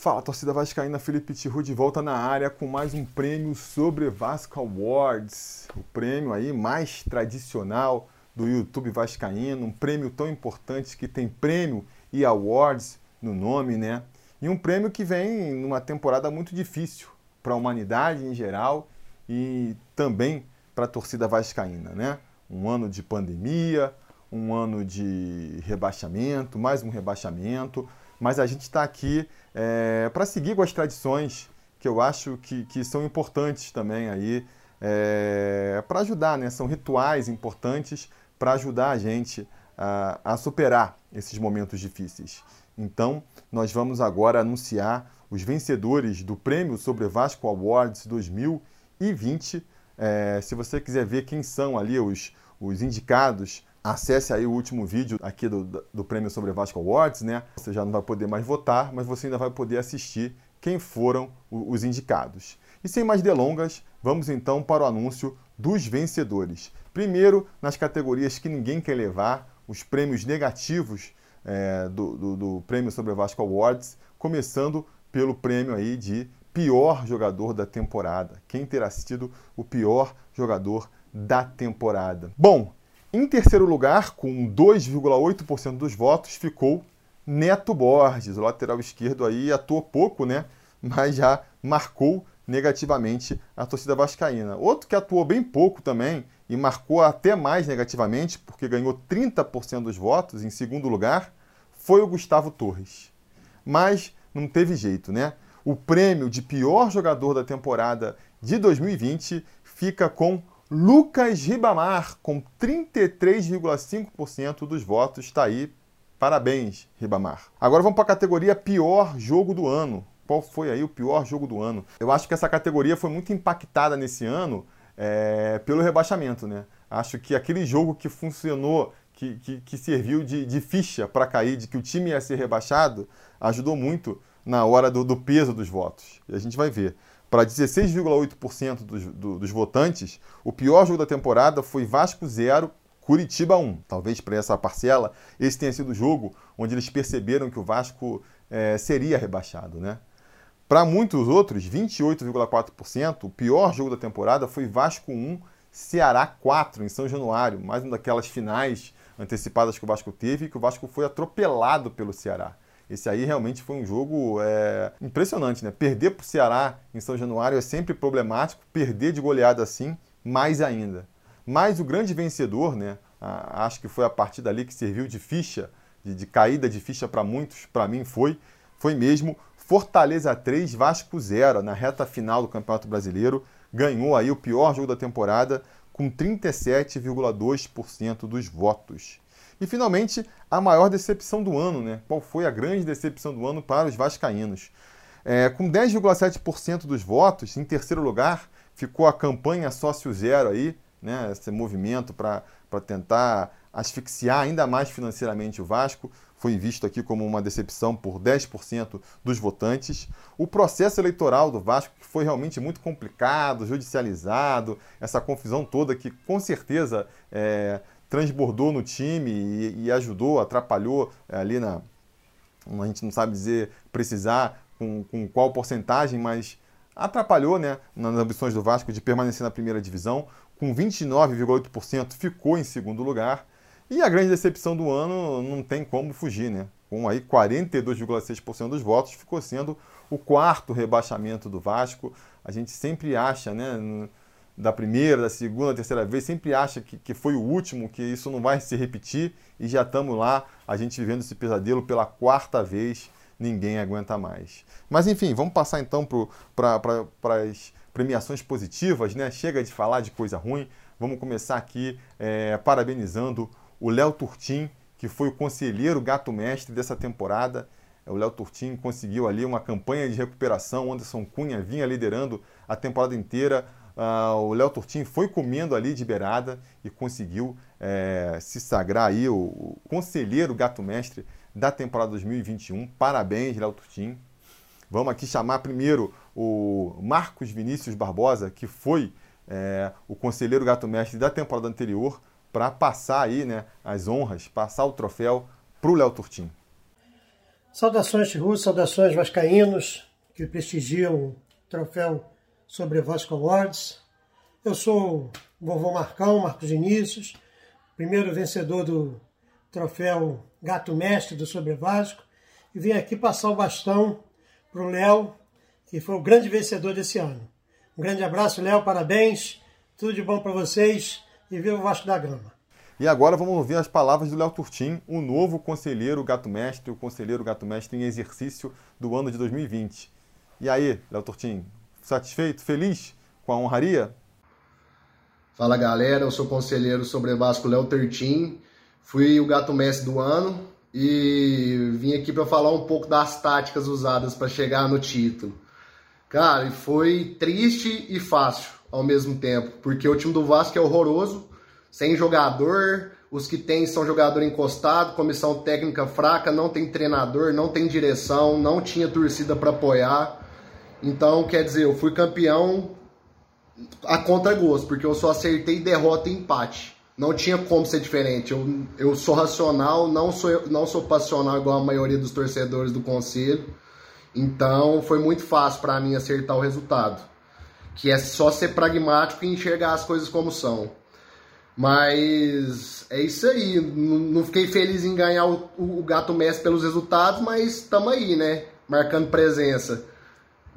Fala, torcida vascaína, Felipe Tiru de volta na área com mais um prêmio sobre Vasco Awards. O prêmio aí mais tradicional do YouTube vascaíno, um prêmio tão importante que tem prêmio e awards no nome, né? E um prêmio que vem numa temporada muito difícil para a humanidade em geral e também para a torcida vascaína, né? Um ano de pandemia, um ano de rebaixamento, mais um rebaixamento, mas a gente está aqui é, para seguir com as tradições que eu acho que, que são importantes também aí é, para ajudar, né? São rituais importantes para ajudar a gente a, a, superar esses momentos difíceis. Então, nós vamos agora anunciar os vencedores do Prêmio Sobre Vasco Awards 2020. É, se você quiser ver quem são ali os, os indicados Acesse aí o último vídeo aqui do, do Prêmio Sobre Vasco Awards, né? Você já não vai poder mais votar, mas você ainda vai poder assistir quem foram os indicados. E sem mais delongas, vamos então para o anúncio dos vencedores. Primeiro, nas categorias que ninguém quer levar, os prêmios negativos é, do, do, do, Prêmio Sobre Vasco Awards, começando pelo prêmio aí de pior jogador da temporada. Quem terá sido o pior jogador da temporada? Bom, em terceiro lugar, com 2,8% dos votos, ficou Neto Borges. O lateral esquerdo aí atuou pouco, né? Mas já marcou negativamente a torcida vascaína. Outro que atuou bem pouco também e marcou até mais negativamente, porque ganhou 30% dos votos em segundo lugar, foi o Gustavo Torres. Mas não teve jeito, né? O prêmio de pior jogador da temporada de 2020 fica com Lucas Ribamar, com 33,5% dos votos, está aí. Parabéns, Ribamar. Agora vamos para a categoria pior jogo do ano. Qual foi aí o pior jogo do ano? Eu acho que essa categoria foi muito impactada nesse ano é, pelo rebaixamento, né? Acho que aquele jogo que funcionou, que, que, que serviu de, de ficha para cair, de que o time ia ser rebaixado, ajudou muito na hora do, do peso dos votos. E a gente vai ver para 16,8% dos, do, dos votantes, o pior jogo da temporada foi Vasco 0, Curitiba 1. Talvez para essa parcela, esse tenha sido o jogo onde eles perceberam que o Vasco é, seria rebaixado. Né? Para muitos outros, 28,4%, o pior jogo da temporada foi Vasco 1, Ceará 4, em São Januário. Mais uma daquelas finais antecipadas que o Vasco teve que o Vasco foi atropelado pelo Ceará. Esse aí realmente foi um jogo é, impressionante, né? Perder para o Ceará em São Januário é sempre problemático, perder de goleada assim, mais ainda. Mas o grande vencedor, né? acho que foi a partida ali que serviu de ficha, de, de caída de ficha para muitos, para mim foi, foi mesmo Fortaleza 3, Vasco 0, na reta final do Campeonato Brasileiro. Ganhou aí o pior jogo da temporada com 37,2% dos votos. E finalmente, a maior decepção do ano, né? Qual foi a grande decepção do ano para os vascaínos? É, com 10,7% dos votos, em terceiro lugar, ficou a campanha Sócio Zero aí, né? Esse movimento para tentar asfixiar ainda mais financeiramente o Vasco, foi visto aqui como uma decepção por 10% dos votantes. O processo eleitoral do Vasco, que foi realmente muito complicado, judicializado, essa confusão toda que com certeza é, transbordou no time e, e ajudou, atrapalhou é, ali na. A gente não sabe dizer, precisar com, com qual porcentagem, mas atrapalhou né, nas ambições do Vasco de permanecer na primeira divisão. Com 29,8% ficou em segundo lugar. E a grande decepção do ano não tem como fugir, né? Com aí 42,6% dos votos, ficou sendo o quarto rebaixamento do Vasco. A gente sempre acha, né? Da primeira, da segunda, da terceira vez, sempre acha que, que foi o último, que isso não vai se repetir e já estamos lá, a gente vivendo esse pesadelo pela quarta vez, ninguém aguenta mais. Mas enfim, vamos passar então para as premiações positivas, né? Chega de falar de coisa ruim, vamos começar aqui é, parabenizando o Léo Turtim, que foi o conselheiro gato-mestre dessa temporada. O Léo Turtim conseguiu ali uma campanha de recuperação, Anderson Cunha vinha liderando a temporada inteira, Uh, o Léo Turtim foi comendo ali de beirada e conseguiu é, se sagrar aí o, o conselheiro gato-mestre da temporada 2021. Parabéns, Léo Turtim. Vamos aqui chamar primeiro o Marcos Vinícius Barbosa, que foi é, o conselheiro gato-mestre da temporada anterior, para passar aí né, as honras, passar o troféu para o Léo Turtim. Saudações Russo, saudações vascaínos que prestigiam o troféu sobre Vasco Awards. Eu sou o vovô Marcão, Marcos Vinícius, primeiro vencedor do troféu Gato Mestre do Sobre Vasco, e vim aqui passar o bastão para o Léo, que foi o grande vencedor desse ano. Um grande abraço, Léo, parabéns, tudo de bom para vocês e viva o Vasco da Gama. E agora vamos ouvir as palavras do Léo Turtim, o novo conselheiro Gato Mestre, o conselheiro Gato Mestre em exercício do ano de 2020. E aí, Léo Turtim, satisfeito, feliz com a honraria? Fala galera, eu sou conselheiro sobre Vasco Léo Turtim, fui o Gato Mestre do ano e vim aqui para falar um pouco das táticas usadas para chegar no título. Cara, foi triste e fácil ao mesmo tempo, porque o time do Vasco é horroroso, sem jogador, os que tem são jogador encostado, comissão técnica fraca, não tem treinador, não tem direção, não tinha torcida para apoiar. Então, quer dizer, eu fui campeão a contra gosto, porque eu só acertei derrota e empate. Não tinha como ser diferente. Eu, eu sou racional, não sou, não sou passional igual a maioria dos torcedores do conselho. Então, foi muito fácil para mim acertar o resultado. Que é só ser pragmático e enxergar as coisas como são. Mas é isso aí. Não fiquei feliz em ganhar o, o Gato Messi pelos resultados, mas estamos aí, né? Marcando presença.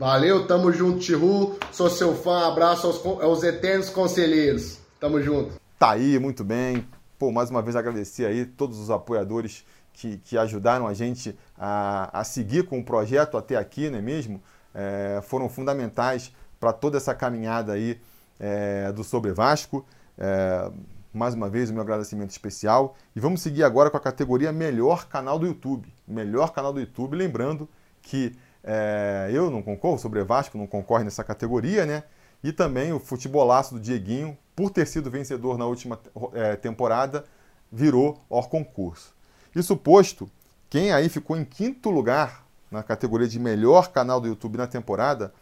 Valeu, tamo junto, Tihu. Sou seu fã. Abraço aos, aos eternos conselheiros. Tamo junto. Tá aí, muito bem. Pô, mais uma vez agradecer aí todos os apoiadores que, que ajudaram a gente a, a seguir com o projeto até aqui, não é mesmo? É, foram fundamentais para toda essa caminhada aí é, do Sobre Vasco. É, mais uma vez, o meu agradecimento especial. E vamos seguir agora com a categoria Melhor Canal do YouTube. Melhor Canal do YouTube. Lembrando que é, eu não concorro, sobre Vasco não concorre nessa categoria, né? E também o futebolaço do Dieguinho, por ter sido vencedor na última é, temporada, virou hors concurso. Isso posto, quem aí ficou em quinto lugar na categoria de melhor canal do YouTube na temporada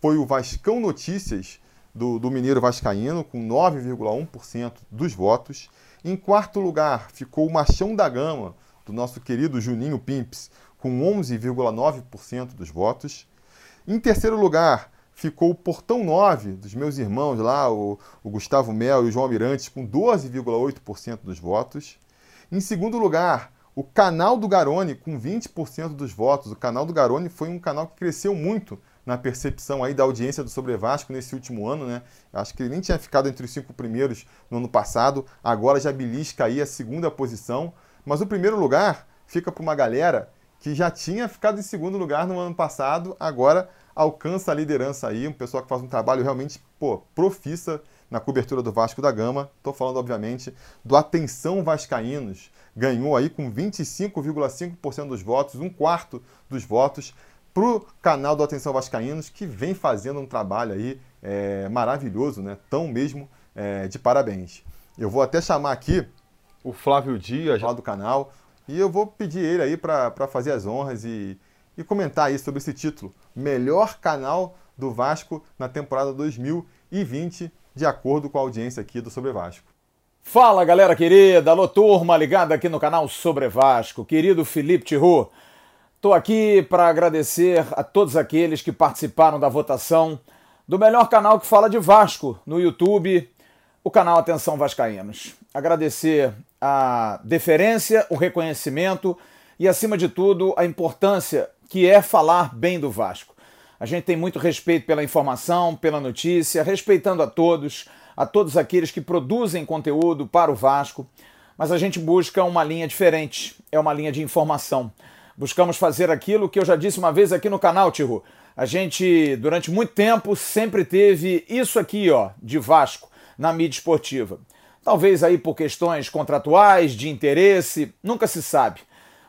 foi o Vascão Notícias, do, do Mineiro Vascaíno, com 9,1% dos votos. Em quarto lugar ficou o Machão da Gama, do nosso querido Juninho Pimps, com 11,9% dos votos. Em terceiro lugar ficou o Portão 9, dos meus irmãos lá, o, o Gustavo Mel e o João Mirantes, com 12,8% dos votos. Em segundo lugar, o canal do Garone, com 20% dos votos. O canal do Garone foi um canal que cresceu muito na percepção aí da audiência do Sobre Vasco nesse último ano, né? Acho que ele nem tinha ficado entre os cinco primeiros no ano passado, agora já belisca aí a segunda posição. Mas o primeiro lugar fica para uma galera que já tinha ficado em segundo lugar no ano passado, agora alcança a liderança aí, um pessoal que faz um trabalho realmente pô, profissa na cobertura do Vasco da Gama. Estou falando, obviamente, do Atenção Vascaínos. Ganhou aí com 25,5% dos votos, um quarto dos votos para o canal do Atenção Vascaínos, que vem fazendo um trabalho aí é, maravilhoso, né? Tão mesmo é, de parabéns. Eu vou até chamar aqui o Flávio Dias, lá do canal, e eu vou pedir ele aí para fazer as honras e, e comentar aí sobre esse título. Melhor canal do Vasco na temporada 2020, de acordo com a audiência aqui do Sobre Vasco. Fala galera querida, alô turma ligada aqui no canal Sobre Vasco, querido Felipe Tiru. Estou aqui para agradecer a todos aqueles que participaram da votação do melhor canal que fala de Vasco no YouTube, o canal Atenção Vascaínos. Agradecer a deferência, o reconhecimento e, acima de tudo, a importância que é falar bem do Vasco. A gente tem muito respeito pela informação, pela notícia, respeitando a todos, a todos aqueles que produzem conteúdo para o Vasco, mas a gente busca uma linha diferente, é uma linha de informação. Buscamos fazer aquilo que eu já disse uma vez aqui no canal, Tiro. A gente, durante muito tempo, sempre teve isso aqui, ó, de Vasco, na mídia esportiva. Talvez aí por questões contratuais, de interesse, nunca se sabe.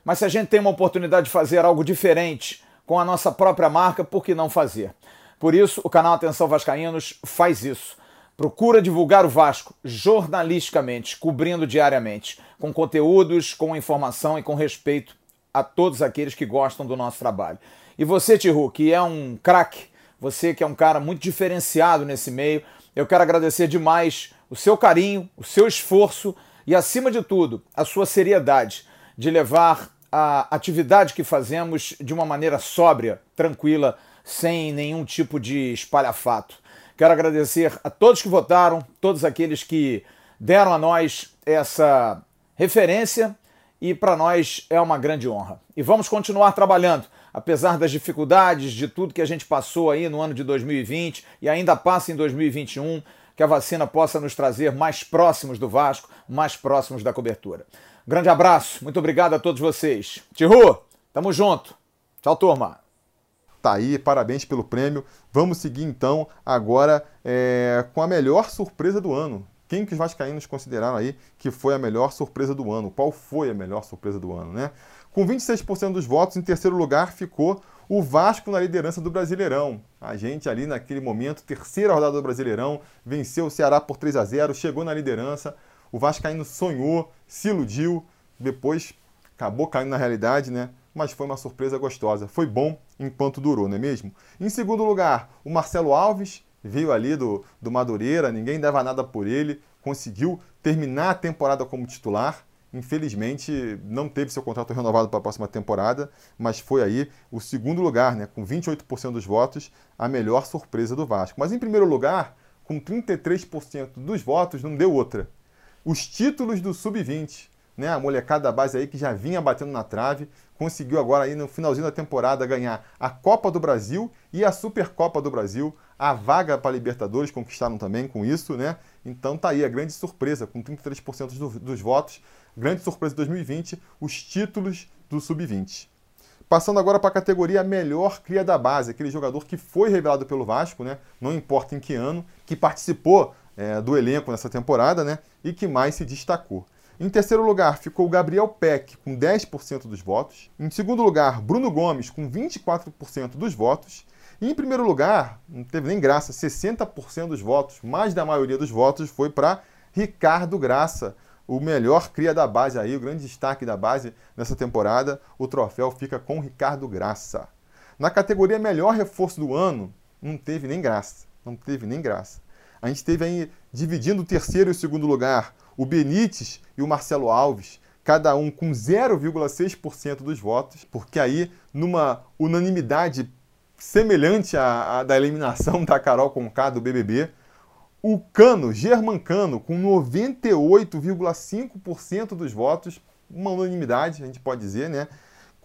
Mas se a gente tem uma oportunidade de fazer algo diferente com a nossa própria marca, por que não fazer? Por isso, o canal Atenção Vascaínos faz isso. Procura divulgar o Vasco jornalisticamente, cobrindo diariamente, com conteúdos, com informação e com respeito a todos aqueles que gostam do nosso trabalho. E você, Tihu, que é um craque, você que é um cara muito diferenciado nesse meio, eu quero agradecer demais o seu carinho, o seu esforço e, acima de tudo, a sua seriedade de levar a atividade que fazemos de uma maneira sóbria, tranquila, sem nenhum tipo de espalhafato. Quero agradecer a todos que votaram, todos aqueles que deram a nós essa referência e para nós é uma grande honra. E vamos continuar trabalhando, apesar das dificuldades, de tudo que a gente passou aí no ano de 2020 e ainda passa em 2021, que a vacina possa nos trazer mais próximos do Vasco, mais próximos da cobertura. Grande abraço, muito obrigado a todos vocês. Tihu, tamo junto. Tchau, turma. Tá aí, parabéns pelo prêmio. Vamos seguir então agora é, com a melhor surpresa do ano. Quem que os vascaínos consideraram aí que foi a melhor surpresa do ano? Qual foi a melhor surpresa do ano, né? Com 26% dos votos, em terceiro lugar ficou o Vasco na liderança do Brasileirão. A gente ali naquele momento, terceira rodada do Brasileirão, venceu o Ceará por 3 a 0, chegou na liderança. O Vascaíno sonhou, se iludiu, depois acabou caindo na realidade, né? Mas foi uma surpresa gostosa. Foi bom enquanto durou, não é mesmo? Em segundo lugar, o Marcelo Alves, veio ali do, do Madureira, ninguém dava nada por ele, conseguiu terminar a temporada como titular. Infelizmente, não teve seu contrato renovado para a próxima temporada, mas foi aí o segundo lugar, né, com 28% dos votos, a melhor surpresa do Vasco. Mas em primeiro lugar, com 33% dos votos, não deu outra. Os títulos do Sub-20, né, a molecada da base aí que já vinha batendo na trave, conseguiu agora aí no finalzinho da temporada ganhar a Copa do Brasil e a Supercopa do Brasil, a vaga para a Libertadores conquistaram também com isso, né? Então tá aí a grande surpresa, com 33% do, dos votos, grande surpresa de 2020, os títulos do Sub-20. Passando agora para a categoria melhor cria da base, aquele jogador que foi revelado pelo Vasco, né? Não importa em que ano, que participou é, do elenco nessa temporada, né? E que mais se destacou. Em terceiro lugar ficou Gabriel Peck, com 10% dos votos. Em segundo lugar, Bruno Gomes, com 24% dos votos. E em primeiro lugar, não teve nem graça, 60% dos votos, mais da maioria dos votos foi para Ricardo Graça, o melhor cria da base aí, o grande destaque da base nessa temporada. O troféu fica com Ricardo Graça. Na categoria melhor reforço do ano, não teve nem graça, não teve nem graça. A gente teve aí dividindo o terceiro e o segundo lugar, o Benítez e o Marcelo Alves, cada um com 0,6% dos votos, porque aí numa unanimidade semelhante à, à da eliminação da Carol Conká do BBB. O Cano, German Cano, com 98,5% dos votos, uma unanimidade, a gente pode dizer, né?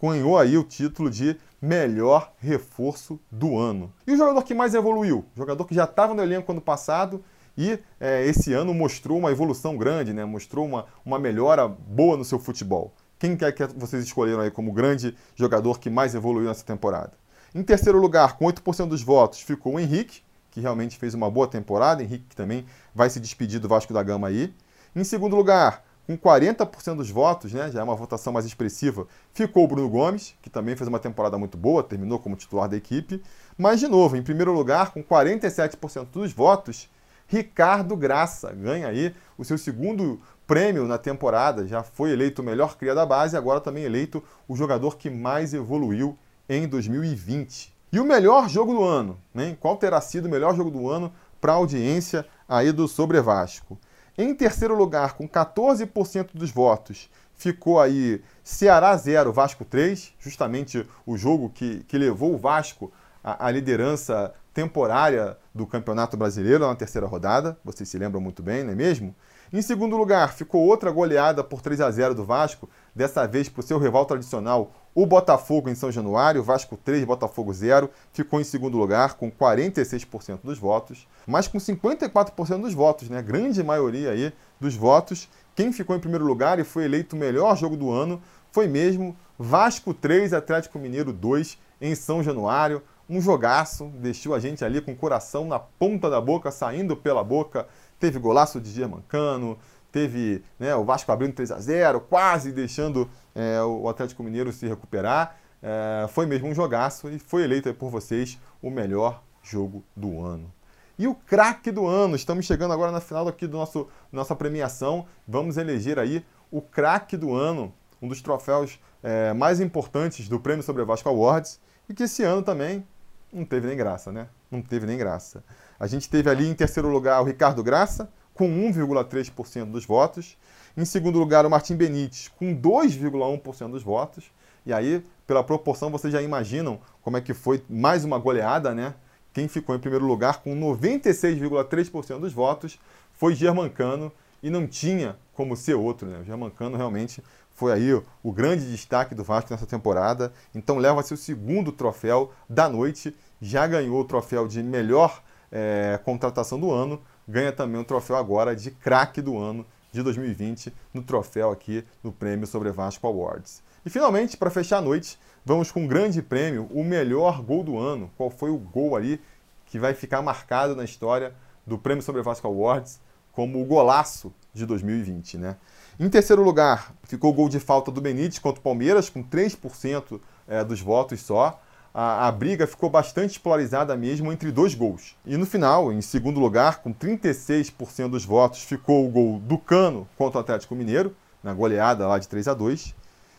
Ganhou aí o título de melhor reforço do ano. E o jogador que mais evoluiu? O jogador que já estava no elenco ano passado e é, esse ano mostrou uma evolução grande, né? Mostrou uma, uma melhora boa no seu futebol. Quem quer que vocês escolheram aí como grande jogador que mais evoluiu nessa temporada? Em terceiro lugar, com 8% dos votos, ficou o Henrique, que realmente fez uma boa temporada. Henrique que também vai se despedir do Vasco da Gama aí. Em segundo lugar, com 40% dos votos, né, já é uma votação mais expressiva, ficou o Bruno Gomes, que também fez uma temporada muito boa, terminou como titular da equipe. Mas, de novo, em primeiro lugar, com 47% dos votos, Ricardo Graça ganha aí o seu segundo prêmio na temporada, já foi eleito o melhor cria da base, agora também eleito o jogador que mais evoluiu em 2020. E o melhor jogo do ano, né? Qual terá sido o melhor jogo do ano para a audiência aí do Sobre Vasco? Em terceiro lugar, com 14% dos votos, ficou aí Ceará 0, Vasco 3, justamente o jogo que, que levou o Vasco à, à liderança temporária do Campeonato Brasileiro na terceira rodada. Vocês se lembram muito bem, não é mesmo? Em segundo lugar, ficou outra goleada por 3 a 0 do Vasco, dessa vez para o seu rival tradicional, o Botafogo em São Januário, Vasco 3, Botafogo 0, ficou em segundo lugar com 46% dos votos, mas com 54% dos votos, né? Grande maioria aí dos votos. Quem ficou em primeiro lugar e foi eleito o melhor jogo do ano foi mesmo Vasco 3, Atlético Mineiro 2 em São Januário. Um jogaço, deixou a gente ali com o coração na ponta da boca, saindo pela boca. Teve golaço de Germancano, teve né, o Vasco abrindo 3 a 0 quase deixando é, o Atlético Mineiro se recuperar. É, foi mesmo um jogaço e foi eleito por vocês o melhor jogo do ano. E o craque do ano, estamos chegando agora na final aqui do nosso nossa premiação. Vamos eleger aí o craque do ano, um dos troféus é, mais importantes do Prêmio Sobre Vasco Awards, e que esse ano também não teve nem graça, né? Não teve nem graça. A gente teve ali em terceiro lugar o Ricardo Graça, com 1,3% dos votos. Em segundo lugar, o Martim Benítez, com 2,1% dos votos. E aí, pela proporção, vocês já imaginam como é que foi mais uma goleada, né? Quem ficou em primeiro lugar com 96,3% dos votos foi Germancano e não tinha como ser outro, né? O Germancano realmente foi aí o grande destaque do Vasco nessa temporada. Então leva-se o segundo troféu da noite, já ganhou o troféu de melhor é, contratação do ano, ganha também o troféu agora de craque do ano de 2020 no troféu aqui no Prêmio Sobre Vasco Awards. E finalmente, para fechar a noite, vamos com um grande prêmio, o melhor gol do ano. Qual foi o gol ali que vai ficar marcado na história do Prêmio Sobre Vasco Awards como o golaço de 2020, né? Em terceiro lugar, ficou o gol de falta do Benítez contra o Palmeiras, com 3% é, dos votos só a, a, briga ficou bastante polarizada mesmo entre dois gols. E no final, em segundo lugar, com 36% dos votos, ficou o gol do Cano contra o Atlético Mineiro, na goleada lá de 3 a 2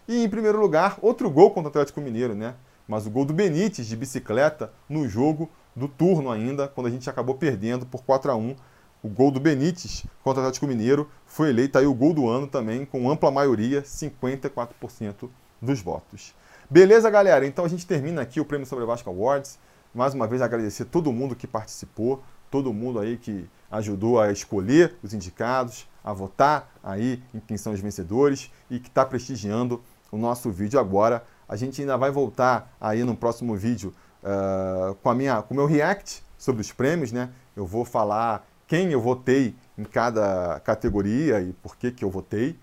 E em primeiro lugar, outro gol contra o Atlético Mineiro, né? Mas o gol do Benítez de bicicleta no jogo do turno ainda, quando a gente acabou perdendo por 4 a 1 o gol do Benítez contra o Atlético Mineiro foi eleito aí o gol do ano também, com ampla maioria, 54% dos votos. Beleza, galera? Então a gente termina aqui o Prêmio Sobre Vasco Awards. Mais uma vez agradecer todo mundo que participou, todo mundo aí que ajudou a escolher os indicados, a votar aí em quem são os vencedores e que está prestigiando o nosso vídeo agora. A gente ainda vai voltar aí no próximo vídeo uh, com a minha, com o meu react sobre os prêmios, né? Eu vou falar quem eu votei em cada categoria e por que, que eu votei.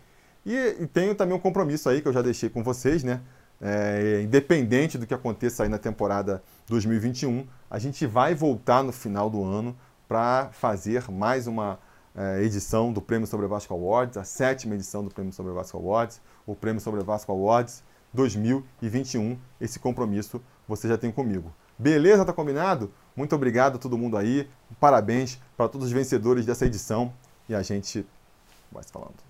E, e tenho também um compromisso aí que eu já deixei com vocês, né? É, independente do que aconteça aí na temporada 2021, a gente vai voltar no final do ano para fazer mais uma é, edição do Prêmio Sobre Vasco Awards, a sétima edição do Prêmio Sobre Vasco Awards, o Prêmio Sobre Vasco Awards 2021. Esse compromisso você já tem comigo. Beleza? Tá combinado? Muito obrigado a todo mundo aí. Parabéns para todos os vencedores dessa edição e a gente vai se falando.